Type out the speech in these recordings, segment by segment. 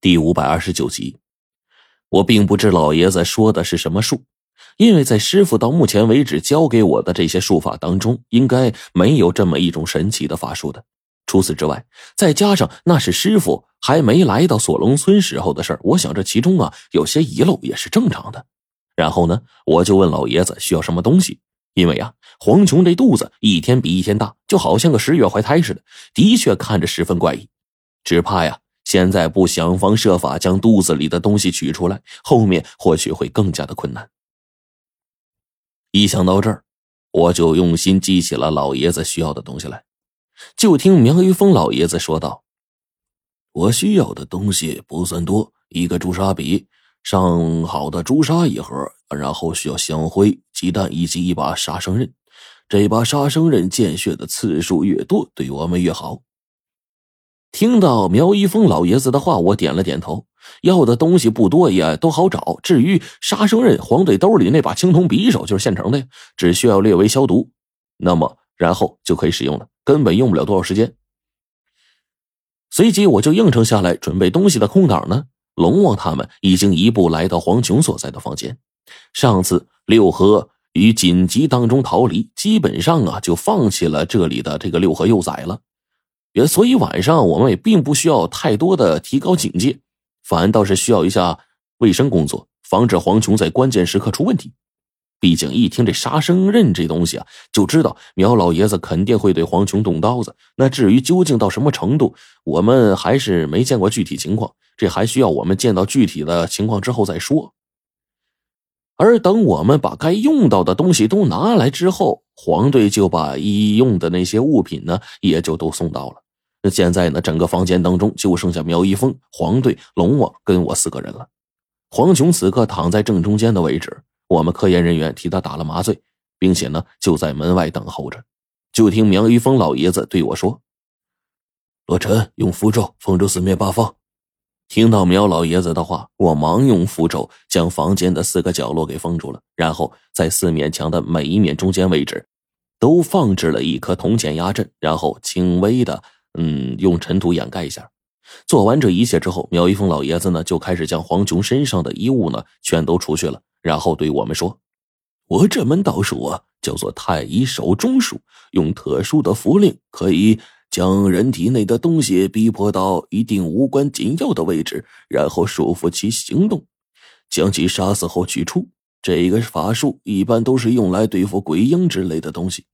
第五百二十九集，我并不知老爷子说的是什么术，因为在师傅到目前为止教给我的这些术法当中，应该没有这么一种神奇的法术的。除此之外，再加上那是师傅还没来到锁龙村时候的事我想这其中啊有些遗漏也是正常的。然后呢，我就问老爷子需要什么东西，因为呀，黄琼这肚子一天比一天大，就好像个十月怀胎似的，的确看着十分怪异，只怕呀。现在不想方设法将肚子里的东西取出来，后面或许会更加的困难。一想到这儿，我就用心记起了老爷子需要的东西来。就听苗玉峰老爷子说道：“我需要的东西不算多，一个朱砂笔，上好的朱砂一盒，然后需要香灰、鸡蛋以及一把杀生刃。这把杀生刃见血的次数越多，对我们越好。”听到苗一峰老爷子的话，我点了点头。要的东西不多，也都好找。至于杀生刃，黄队兜里那把青铜匕首就是现成的，只需要略微消毒，那么然后就可以使用了，根本用不了多少时间。随即我就应承下来，准备东西的空档呢，龙王他们已经一步来到黄琼所在的房间。上次六合于紧急当中逃离，基本上啊就放弃了这里的这个六合幼崽了。也所以晚上我们也并不需要太多的提高警戒，反倒是需要一下卫生工作，防止黄琼在关键时刻出问题。毕竟一听这杀生刃这东西啊，就知道苗老爷子肯定会对黄琼动刀子。那至于究竟到什么程度，我们还是没见过具体情况，这还需要我们见到具体的情况之后再说。而等我们把该用到的东西都拿来之后，黄队就把医用的那些物品呢，也就都送到了。那现在呢，整个房间当中就剩下苗一峰、黄队、龙王跟我四个人了。黄琼此刻躺在正中间的位置，我们科研人员替他打了麻醉，并且呢就在门外等候着。就听苗一峰老爷子对我说：“罗晨，用符咒封住四面八方。”听到苗老爷子的话，我忙用符咒将房间的四个角落给封住了，然后在四面墙的每一面中间位置，都放置了一颗铜钱压阵，然后轻微的，嗯，用尘土掩盖一下。做完这一切之后，苗一峰老爷子呢就开始将黄琼身上的衣物呢全都除去了，然后对我们说：“我这门道术啊，叫做太医手中术，用特殊的符令可以。”将人体内的东西逼迫到一定无关紧要的位置，然后束缚其行动，将其杀死后取出。这个法术一般都是用来对付鬼婴之类的东西。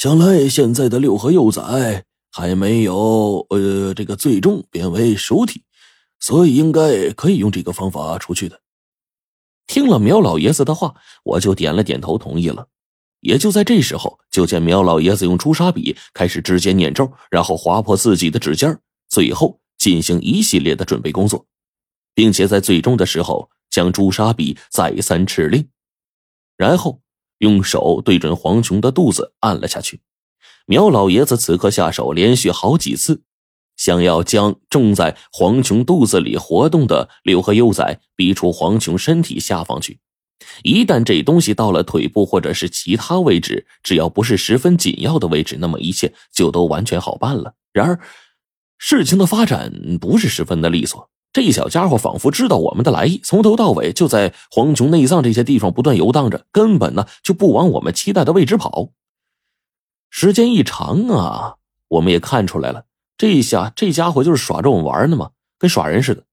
想来现在的六合幼崽还没有呃这个最终变为熟体，所以应该可以用这个方法出去的。听了苗老爷子的话，我就点了点头，同意了。也就在这时候，就见苗老爷子用朱砂笔开始直接念咒，然后划破自己的指尖，最后进行一系列的准备工作，并且在最终的时候将朱砂笔再三敕令，然后用手对准黄琼的肚子按了下去。苗老爷子此刻下手连续好几次，想要将种在黄琼肚子里活动的六合幼崽逼出黄琼身体下方去。一旦这东西到了腿部或者是其他位置，只要不是十分紧要的位置，那么一切就都完全好办了。然而，事情的发展不是十分的利索。这小家伙仿佛知道我们的来意，从头到尾就在黄琼内脏这些地方不断游荡着，根本呢就不往我们期待的位置跑。时间一长啊，我们也看出来了，这一下这家伙就是耍着我们玩呢嘛，跟耍人似的。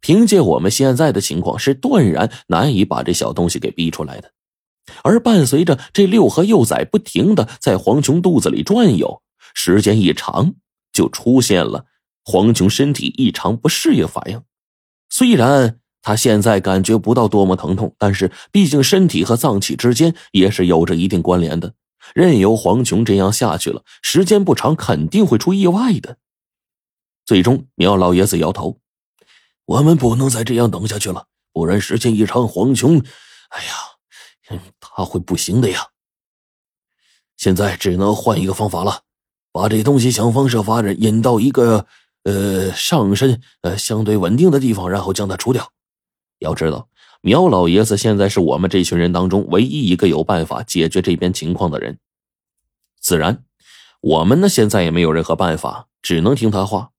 凭借我们现在的情况，是断然难以把这小东西给逼出来的。而伴随着这六合幼崽不停的在黄琼肚子里转悠，时间一长，就出现了黄琼身体异常不适应反应。虽然他现在感觉不到多么疼痛，但是毕竟身体和脏器之间也是有着一定关联的。任由黄琼这样下去了，时间不长，肯定会出意外的。最终，苗老爷子摇头。我们不能再这样等下去了，不然时间一长，黄琼，哎呀，他会不行的呀。现在只能换一个方法了，把这东西想方设法的引到一个呃上身呃相对稳定的地方，然后将它除掉。要知道，苗老爷子现在是我们这群人当中唯一一个有办法解决这边情况的人。自然，我们呢现在也没有任何办法，只能听他话。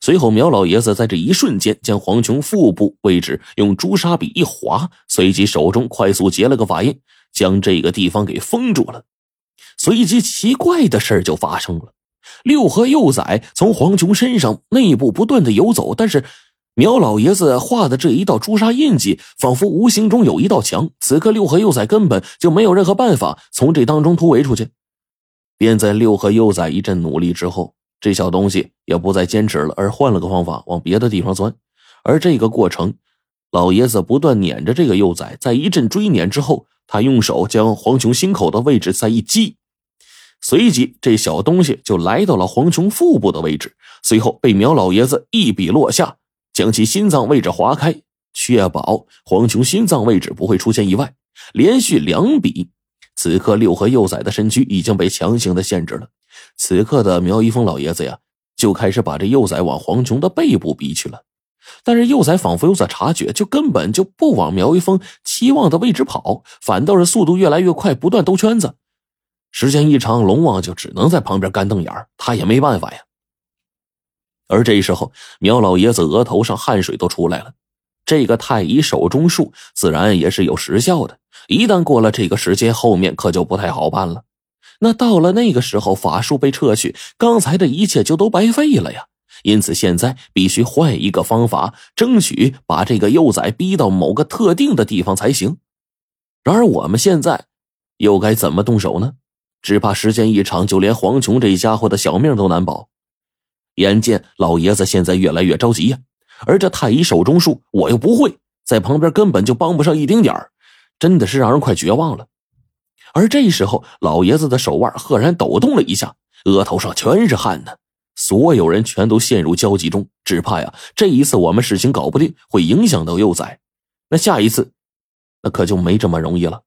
随后，苗老爷子在这一瞬间将黄琼腹部位置用朱砂笔一划，随即手中快速结了个法印，将这个地方给封住了。随即，奇怪的事就发生了：六合幼崽从黄琼身上内部不断的游走，但是苗老爷子画的这一道朱砂印记，仿佛无形中有一道墙。此刻，六合幼崽根本就没有任何办法从这当中突围出去。便在六合幼崽一阵努力之后。这小东西也不再坚持了，而换了个方法往别的地方钻。而这个过程，老爷子不断撵着这个幼崽，在一阵追撵之后，他用手将黄琼心口的位置再一击，随即这小东西就来到了黄琼腹部的位置，随后被苗老爷子一笔落下，将其心脏位置划开，确保黄琼心脏位置不会出现意外。连续两笔，此刻六合幼崽的身躯已经被强行的限制了。此刻的苗一峰老爷子呀，就开始把这幼崽往黄琼的背部逼去了。但是幼崽仿佛有所察觉，就根本就不往苗一峰期望的位置跑，反倒是速度越来越快，不断兜圈子。时间一长，龙王就只能在旁边干瞪眼他也没办法呀。而这时候，苗老爷子额头上汗水都出来了。这个太乙手中术自然也是有时效的，一旦过了这个时间，后面可就不太好办了。那到了那个时候，法术被撤去，刚才的一切就都白费了呀。因此，现在必须换一个方法，争取把这个幼崽逼到某个特定的地方才行。然而，我们现在又该怎么动手呢？只怕时间一长，就连黄琼这一家伙的小命都难保。眼见老爷子现在越来越着急呀，而这太医手中术我又不会，在旁边根本就帮不上一丁点儿，真的是让人快绝望了。而这时候，老爷子的手腕赫然抖动了一下，额头上全是汗呢。所有人全都陷入焦急中，只怕呀，这一次我们事情搞不定，会影响到幼崽。那下一次，那可就没这么容易了。